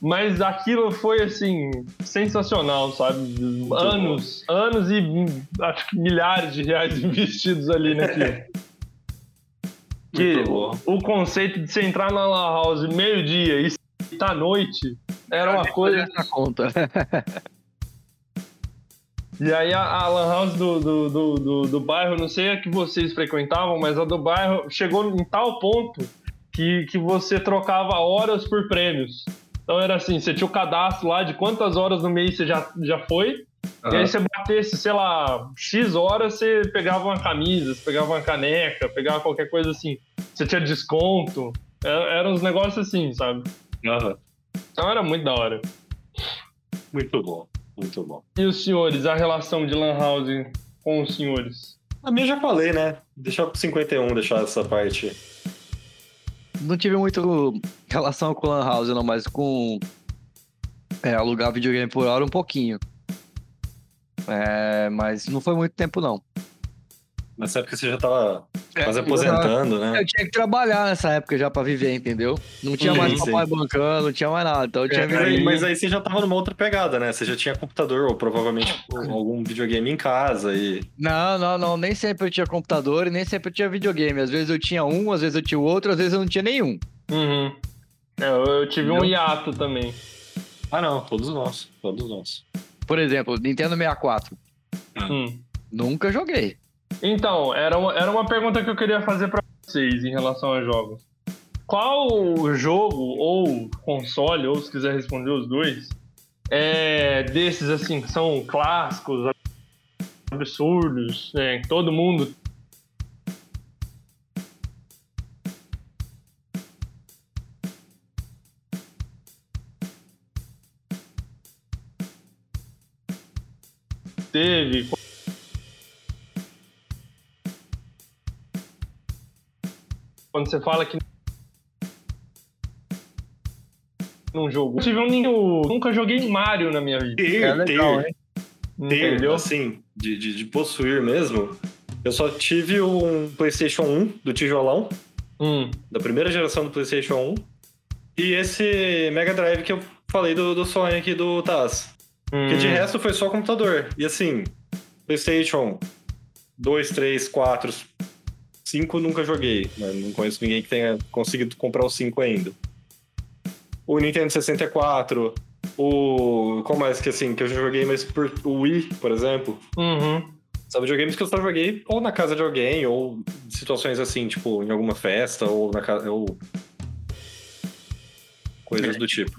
Mas aquilo foi, assim, sensacional, sabe? anos, anos e acho que milhares de reais [LAUGHS] investidos ali naquilo. [LAUGHS] que bom. o conceito de você entrar na Lan House meio-dia e à noite era uma coisa. Essa conta. [LAUGHS] E aí a, a Lan House do, do, do, do, do bairro, não sei a que vocês frequentavam, mas a do bairro chegou em tal ponto que, que você trocava horas por prêmios. Então era assim, você tinha o cadastro lá de quantas horas no mês você já, já foi, e aí você batesse, sei lá, X horas, você pegava uma camisa, você pegava uma caneca, pegava qualquer coisa assim. Você tinha desconto. É- Eram uns negócios assim, sabe? Aham. Então era muito da hora. Muito bom. Muito bom. E os senhores, a relação de Lan House com os senhores? A minha já falei, né? Deixar pro 51, deixar essa parte. Não tive muito relação com Lan House, não, mas com é, alugar videogame por hora um pouquinho. É, mas não foi muito tempo, não. Nessa época você já tava quase eu aposentando, né? Eu tinha que trabalhar nessa época já pra viver, entendeu? Não tinha Sim, mais sim. papai bancando, não tinha mais nada. Então eu tinha É, que Aí- mas aí você já tava numa outra pegada, né? Você já tinha computador ou provavelmente algum videogame em casa e. Não, não, não. Nem sempre eu tinha computador e nem sempre eu tinha videogame. Às vezes eu tinha um, às vezes eu tinha o outro, às vezes eu não tinha nenhum. Uhum. É, eu, eu tive um hiato também. Ah, não, todos nós. Todos nós. Por exemplo, Nintendo 64. Hum. Nunca joguei. Então, era uma, era uma pergunta que eu queria fazer pra vocês em relação a jogos. Qual jogo ou console, ou se quiser responder os dois, é desses assim que são clássicos, absurdos, né, todo mundo teve? Quando você fala que num jogo. Eu tive um Nintendo- nunca joguei Mario na minha vida. Ter, É legal, ter, hein? ter, Entendeu? assim, de, de, de possuir mesmo. Eu só tive um PlayStation 1 do tijolão, Hum. da primeira geração do PlayStation 1. E esse Mega Drive que eu falei do, do sonho aqui do Taz. Porque de Hum. resto foi só computador. E assim, PlayStation 2, 3, 4, 5 nunca joguei. né? Não conheço ninguém que tenha conseguido comprar o 5 ainda. O Nintendo 64, o. Como mais que assim, que eu já joguei, mas por o Wii, por exemplo. Uhum. São videogames que eu só joguei ou na casa de alguém, ou situações assim, tipo, em alguma festa, ou na casa. Ou... Coisas do tipo.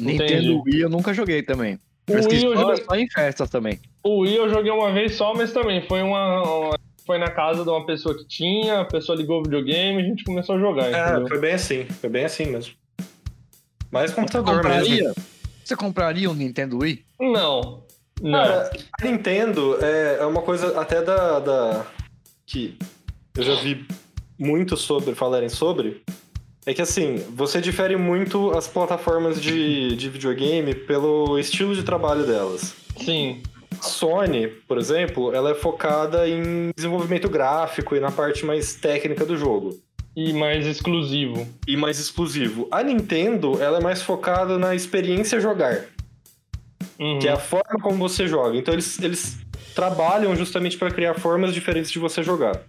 Entendi. Nintendo Wii eu nunca joguei também. O Mas que Wii eu joguei- só em festas também. O Wii eu joguei uma vez só, mas também foi uma, uma foi na casa de uma pessoa que tinha, a pessoa ligou o videogame e a gente começou a jogar, É, entendeu? foi bem assim. Foi bem assim mesmo. Mais Você computador mesmo. compraria? Você compraria um Nintendo Wii? Não. Não. Cara, a Nintendo é, é uma coisa até da, da. que eu já vi muito sobre, falarem sobre. É que assim, você difere muito as plataformas de, de videogame pelo estilo de trabalho delas. Sim. A Sony, por exemplo, ela é focada em desenvolvimento gráfico e na parte mais técnica do jogo. E mais exclusivo. E mais exclusivo. A Nintendo, ela é mais focada na experiência jogar. Uhum. que é a forma como você joga. Então eles, eles trabalham justamente para criar formas diferentes de você jogar.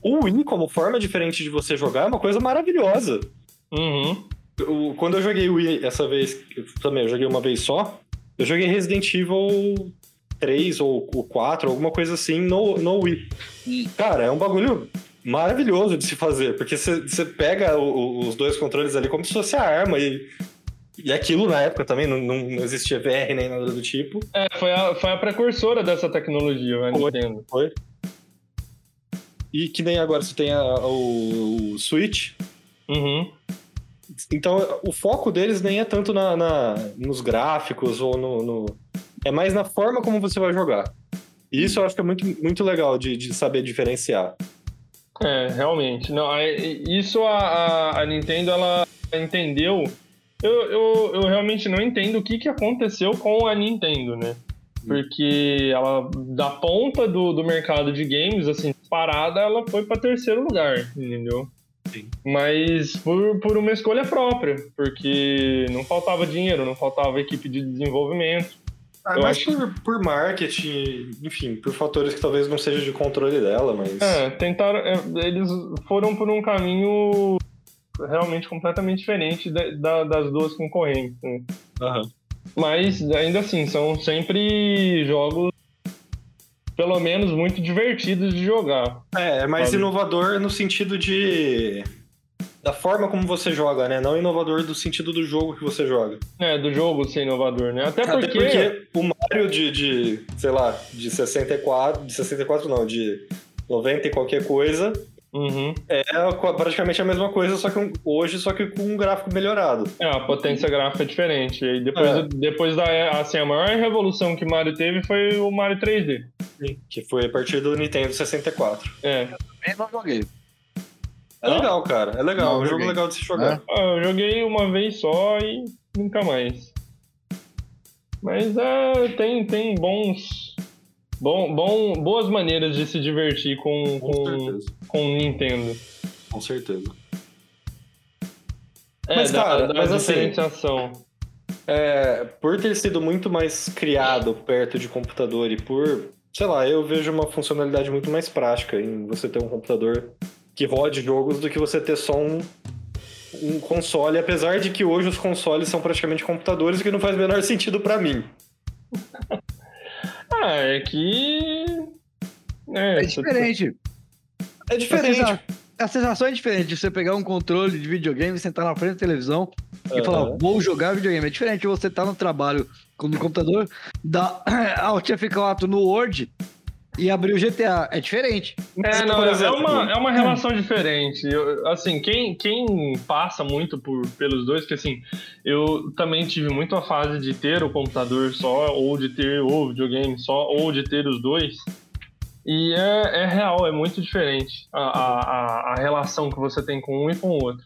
O Wii como forma diferente de você jogar é uma coisa maravilhosa. Uhum. Eu- quando eu joguei o Wii essa vez, eu também eu joguei uma vez só, eu joguei Resident Evil 3 ou o 4, alguma coisa assim no, no Wii. Cara, é um bagulho maravilhoso de se fazer, porque você pega o- os dois controles ali como se fosse a arma e, e aquilo na época também não, não existia VR nem nada do tipo. É, foi a, foi a precursora dessa tecnologia, a Foi. Nintendo. E que nem agora você tem a- o, o Switch. Uhum. Então, o foco deles nem é tanto na, na- nos gráficos ou no, no- É mais na forma como você vai jogar. E isso eu acho que é muito, muito legal de, de saber diferenciar. É, realmente. Não, a- isso a, a, a Nintendo ela entendeu. Eu, eu, eu realmente não entendo o que, que aconteceu com a Nintendo, né? Porque ela, da ponta do, do mercado de games, assim, parada, ela foi para terceiro lugar, entendeu? Sim. Mas por, por uma escolha própria, porque não faltava dinheiro, não faltava equipe de desenvolvimento. Ah, Eu mas acho- por, por marketing, enfim, por fatores que talvez não seja de controle dela, mas. É, tentaram. é, Eles foram por um caminho realmente completamente diferente da- da- das duas concorrentes. né? Aham. Mas ainda assim, são sempre jogos, pelo menos, muito divertidos de jogar. É, é mais Sabe? inovador no sentido de. Da forma como você joga, né? Não inovador do sentido do jogo que você joga. É, do jogo ser inovador, né? Até Até porque. porque o Mario de, de, sei lá, de 64, de 64 não, de 90 e qualquer coisa, Uhum. é praticamente a mesma coisa, só que um- hoje, só que com um gráfico melhorado. É, a potência gráfica é diferente. E depois, É. depois da. Assim, a maior revolução que o Mario teve foi o Mario 3D. Que foi a partir do Nintendo 64. É. Eu não joguei. É legal, cara. É legal. Não, é um jogo joguei. legal de se jogar. Ah, eu joguei uma vez só e nunca mais. Mas é, tem, tem bons, bom, bom, boas maneiras de se divertir com, Com com, com Nintendo. Com certeza. É, Mas, da, cara, da mas assim- diferenciação. É, por ter sido muito mais criado perto de computador e por, sei lá, eu vejo uma funcionalidade muito mais prática em você ter um computador que rode jogos do que você ter só um, um console, apesar de que hoje os consoles são praticamente computadores, o que não faz o menor sentido pra mim. [LAUGHS] Ah, é que. É, É diferente. É diferente. A, sensa- a sensação é diferente de você pegar um controle de videogame, sentar na frente da televisão e Aham. falar, vou jogar videogame. É diferente de você estar no trabalho com- no computador, dar Alt F4 no Word e abrir o GTA. É diferente. É, não, é- uma, é uma relação diferente. Eu- assim, quem, quem passa muito por, pelos dois, que assim, eu também tive muito a fase de ter o computador só, ou de ter o videogame só, ou de ter os dois. E é, é real, é muito diferente a, a, a- a relação que você tem com um e com o outro.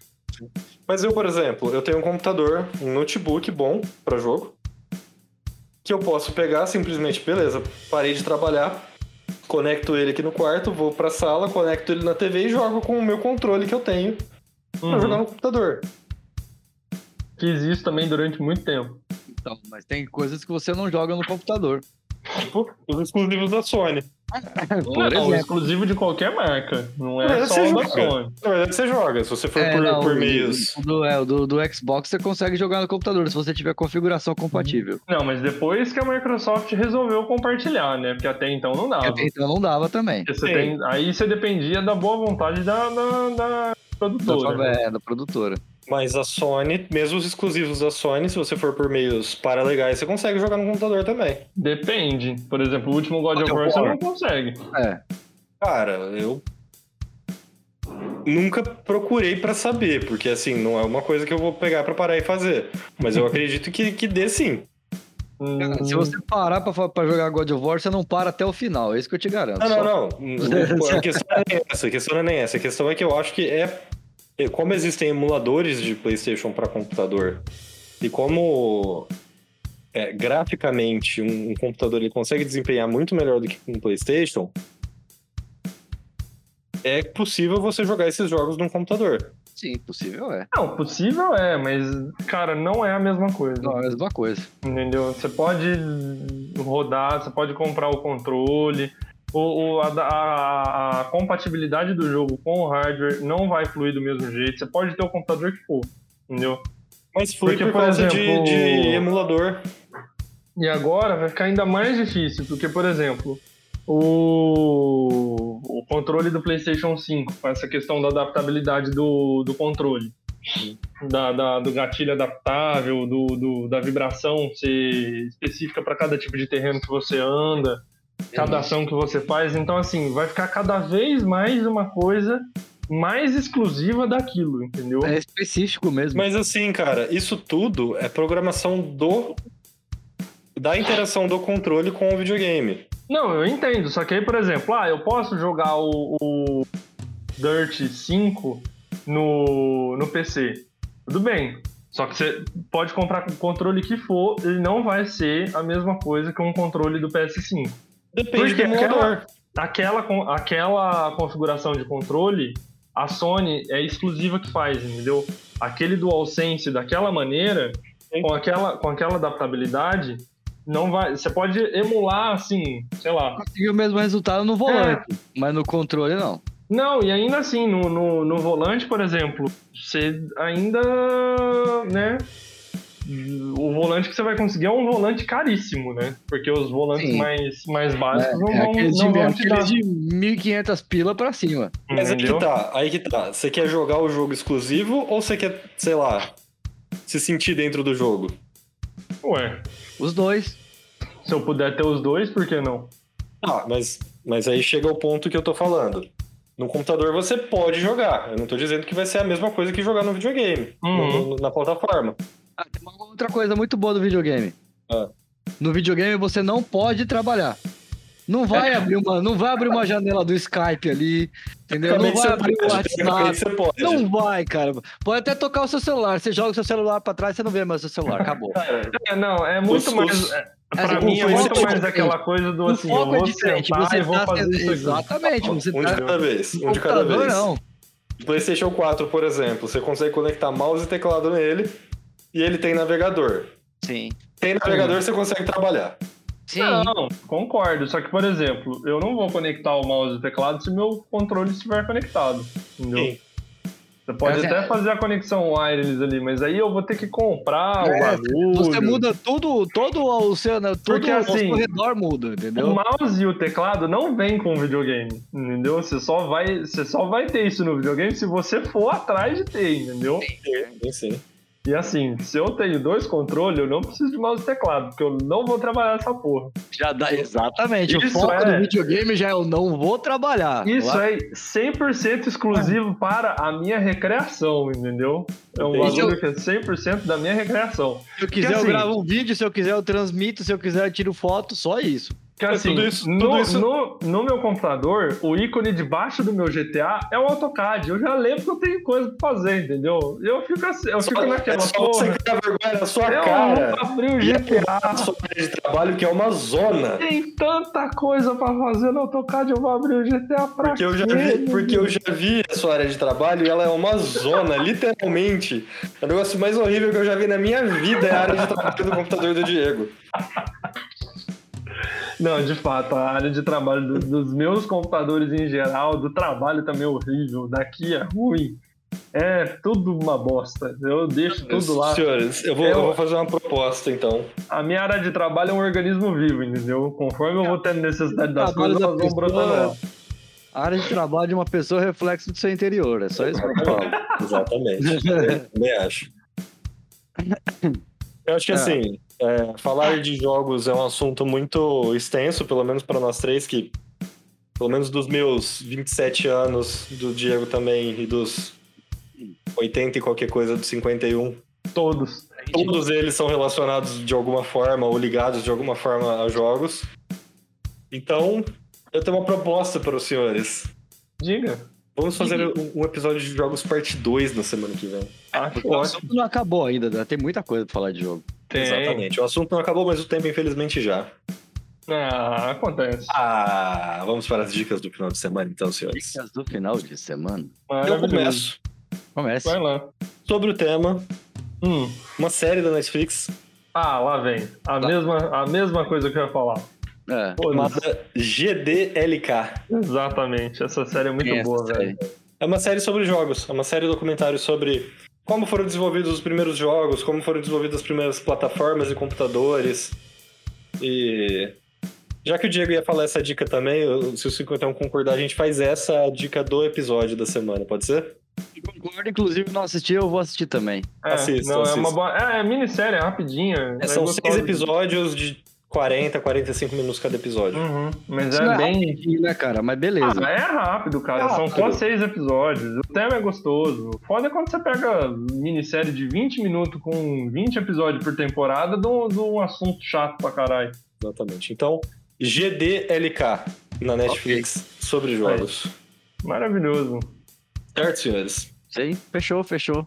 Mas eu, por exemplo, eu tenho um computador, um notebook bom pra jogo, que eu posso pegar simplesmente, beleza, parei de trabalhar, conecto ele aqui no quarto, vou pra sala, conecto ele na TV e jogo com o meu controle que eu tenho pra Uhum. jogar no computador. Fiz isso também durante muito tempo. Então, mas tem coisas que você não joga no computador. Tipo, os exclusivos da Sony. Por não, exemplo. exclusivo de qualquer marca. Não é Mas só da. Sony. Na verdade, você joga, se você for É, por, não, por meios. o Do, é, o do, do Xbox você consegue jogar no computador, se você tiver configuração compatível. Não, mas depois que a Microsoft resolveu compartilhar, né? Porque até então não dava. Então não dava também. Você Sim. tem- aí você dependia da boa vontade da, da, da Da, produtora. né? é, da produtora. Mas a Sony, mesmo os exclusivos da Sony, se você for por meios paralegais, você consegue jogar no computador também. Depende. Por exemplo, o último God of War você não consegue. É. Cara, eu nunca procurei pra saber, porque assim, não é uma coisa que eu vou pegar pra parar e fazer. Mas eu [LAUGHS] acredito que, que dê sim. Cara, Se você parar pra, pra jogar God of War, você não para até o final. É isso que eu te garanto. Não, só. não, não. A questão não é nem essa. A questão não é nem essa. A questão é que eu acho que é. é- Como existem emuladores de PlayStation para computador e como é, graficamente um, um computador ele consegue desempenhar muito melhor do que um PlayStation, é possível você jogar esses jogos num computador. Sim, possível é. Não, possível é, mas, cara, não é a mesma coisa. Não, é a mesma coisa. Entendeu? Você pode rodar, você pode comprar o controle. O, o- a, a- a compatibilidade do jogo com o hardware não vai fluir do mesmo jeito. Você pode ter o computador que for, entendeu? Mas foi Porque, por por causa de- exemplo, de, emulador. E agora vai ficar ainda mais difícil, porque, por exemplo, o, o controle do PlayStation 5, com essa questão da adaptabilidade do, do controle, da, da- do gatilho adaptável, do, do- da vibração ser específica para cada tipo de terreno que você anda, cada ação que você faz. Então, assim, vai ficar cada vez mais uma coisa mais exclusiva daquilo, entendeu? É específico mesmo. Mas assim, cara, isso tudo é programação do. da interação do controle com o videogame. Não, eu entendo. Só que aí, por exemplo, ah, eu posso jogar o, o Dirt 5 no, no PC. Tudo bem. Só que você pode comprar com o controle que for, ele não vai ser a mesma coisa que um controle do PS5. Depende Porque do emulador. Aquela, con- aquela configuração de controle, a Sony é exclusiva que faz, entendeu? Aquele DualSense daquela maneira, Sim. com aquela, com aquela adaptabilidade, não vai. Você pode emular assim, sei lá, Conseguiu o mesmo resultado no volante, mas no controle não. Não, e ainda assim, no, no, no volante, por exemplo, você ainda, né? O volante que você vai conseguir é um volante caríssimo, né? Porque os volantes Sim. mais, mais básicos não É vão, não de, vão te dar. de 1.500 pila pra cima. Mas aí que tá, aí que tá. Você quer jogar o jogo exclusivo ou você quer, sei lá, se sentir dentro do jogo? Ué, Os dois. se eu puder ter os dois, por que não? Ah, mas, mas aí chega o ponto que eu tô falando. No computador você pode jogar. Eu não tô dizendo que vai ser a mesma coisa que jogar no videogame, Uhum. no- na plataforma. Ah, tem uma outra coisa muito boa do videogame. Ah. No videogame você não pode trabalhar. Não vai abrir uma, não vai abrir uma janela do Skype ali, entendeu? Não vai abrir o WhatsApp. Não vai, cara. Pode até tocar o seu celular. Você joga o seu celular pra trás, você não vê mais o seu celular. Acabou. É, não, é muito Os- mais. os- é, Essa pra mim é muito é mais diferente. aquela coisa do assim, eu foco é vou diferente. sentar Você e vou tá fazer sendo- isso aqui. Exatamente. Você um tá de cada vez. Um de cada vez. não. PlayStation 4, por exemplo, você consegue conectar mouse e teclado nele e ele tem navegador. Sim. Tem navegador, você consegue trabalhar. Sim. Não, concordo. Só que, por exemplo, eu não vou conectar o mouse e o teclado se meu controle estiver conectado. Entendeu? Sim. Você pode É, até fazer a conexão wireless ali, mas aí eu vou ter que comprar o É, bagulho. Você muda tudo, todo o seu, né, todo Porque, o assim, ao redor muda, O entendeu? mouse e o teclado não vem com o videogame, entendeu? Você só vai, você só vai ter isso no videogame se você for atrás de ter, entendeu? Sim, sim. E assim, se eu tenho dois controles, eu não preciso de mouse e teclado, porque eu não vou trabalhar essa porra. Já dá, exatamente. o Isso foco é- do videogame já é eu não vou trabalhar. Isso Lá- é 100% exclusivo para a minha recreação, entendeu? É um bagulho que é 100% da minha recreação. Se eu quiser, Porque, eu assim- gravo um vídeo, se eu quiser, eu transmito, se eu quiser, eu tiro foto, só isso. Que É, assim, tudo isso- no, tudo isso- No, no meu computador, o ícone debaixo do meu GTA é o AutoCAD. Eu já lembro que eu tenho coisa pra fazer, entendeu? Eu fico assim, eu fico Só- naquela é só porra. você criar vergonha na sua Eu cara. vou abrir o E a GTA. sua área de trabalho, que é uma zona. Tem tanta coisa pra fazer no AutoCAD, eu vou abrir o GTA pra Porque eu já vi, porque eu já vi a sua área de trabalho e ela é uma zona, [LAUGHS] literalmente. O negócio mais horrível que eu já vi na minha vida é a área de trabalho do computador do Diego. Não, de fato, a área de trabalho do- dos meus computadores em geral, do trabalho também é horrível, daqui é ruim. É tudo uma bosta. Eu deixo tudo lá. Senhores, eu vou, Eu- eu vou fazer uma proposta então. A minha área de trabalho é um organismo vivo, entendeu? Conforme eu vou tendo necessidade das coisas, elas vão brotando. A área de trabalho de uma pessoa é reflexo do seu interior. É só isso que eu falo. [LAUGHS] Exatamente. Também- [LAUGHS] Também acho. Eu acho que É. assim, é, falar de jogos é um assunto muito extenso, pelo menos para nós três que Pelo menos dos meus 27 anos, do Diego também, e dos 80 e qualquer coisa do 51. Todos. Todos eles são relacionados de alguma forma ou ligados de alguma forma a jogos. Então, eu tenho uma proposta para os senhores. Diga. Vamos fazer um, um episódio de jogos parte 2 na semana que vem. Acho O ótimo. assunto não acabou ainda, tem muita coisa pra falar de jogo. Tem. Exatamente. O assunto não acabou, mas o tempo, infelizmente, já. Ah, acontece. Ah, vamos para as dicas do final de semana, então, senhores. Dicas do final de semana. Eu começo. Comece. Vai lá. Sobre o tema, Hum. uma série da Netflix Ah, lá vem. A, Tá. mesma, a mesma coisa que eu ia falar. É. chamada GDLK. Exatamente. Essa série é muito Quem é boa, série? velho. É uma série sobre jogos, é uma série documentário sobre como foram desenvolvidos os primeiros jogos, como foram desenvolvidas as primeiras plataformas e computadores. E já que o Diego ia falar essa dica também, eu- se o 51 concordar, a gente faz essa a dica do episódio da semana, pode ser? Concordo, inclusive, não assisti, eu vou assistir também. É, Assista, não, é assista. uma boa. É, é minissérie, é rapidinha. É, é são gostosa. seis episódios de 40, 45 minutos cada episódio. Uhum, mas Isso é não bem. né, cara? Mas beleza. Ah, é rápido, cara. É São só rápido. seis episódios. O tema é gostoso. Foda é quando você pega minissérie de 20 minutos com 20 episódios por temporada de um, um assunto chato pra caralho. Exatamente. Então, GDLK na Netflix sobre jogos. Maravilhoso. Certo, senhores? Sim, fechou, fechou.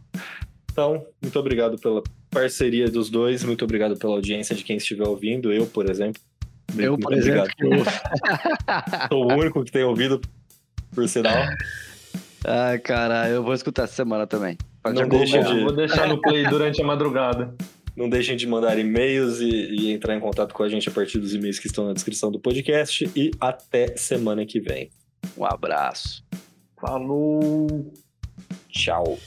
Então, muito obrigado pela parceria dos dois, muito obrigado pela audiência de quem estiver ouvindo. Eu, por exemplo. Eu, Muito por exemplo, obrigado. [LAUGHS] Sou o único que tem ouvido, por sinal. Ai, cara, eu vou escutar essa semana também. Não acompanhar. de- Vou deixar no play durante a madrugada. Não deixem de mandar e-mails e, e entrar em contato com a gente a partir dos e-mails que estão na descrição do podcast. E até semana que vem. Um abraço. Falou! Tchau.